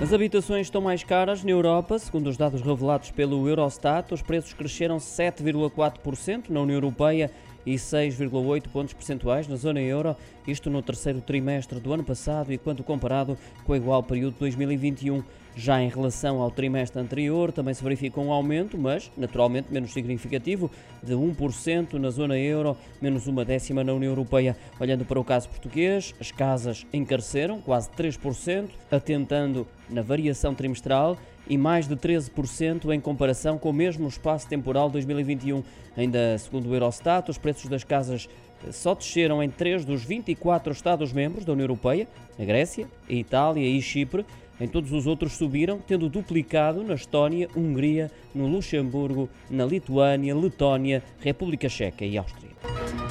As habitações estão mais caras na Europa, segundo os dados revelados pelo Eurostat. Os preços cresceram 7,4% na União Europeia e 6,8 pontos percentuais na zona euro, isto no terceiro trimestre do ano passado e quando comparado com o igual período de 2021. Já em relação ao trimestre anterior, também se verifica um aumento, mas naturalmente menos significativo, de 1% na zona euro, menos uma décima na União Europeia. Olhando para o caso português, as casas encareceram quase 3%, atentando na variação trimestral e mais de 13% em comparação com o mesmo espaço temporal 2021. Ainda segundo o Eurostat, os preços das casas só desceram em três dos 24 Estados-membros da União Europeia, a Grécia, a Itália e Chipre. Em todos os outros subiram, tendo duplicado na Estónia, Hungria, no Luxemburgo, na Lituânia, Letónia, República Checa e Áustria.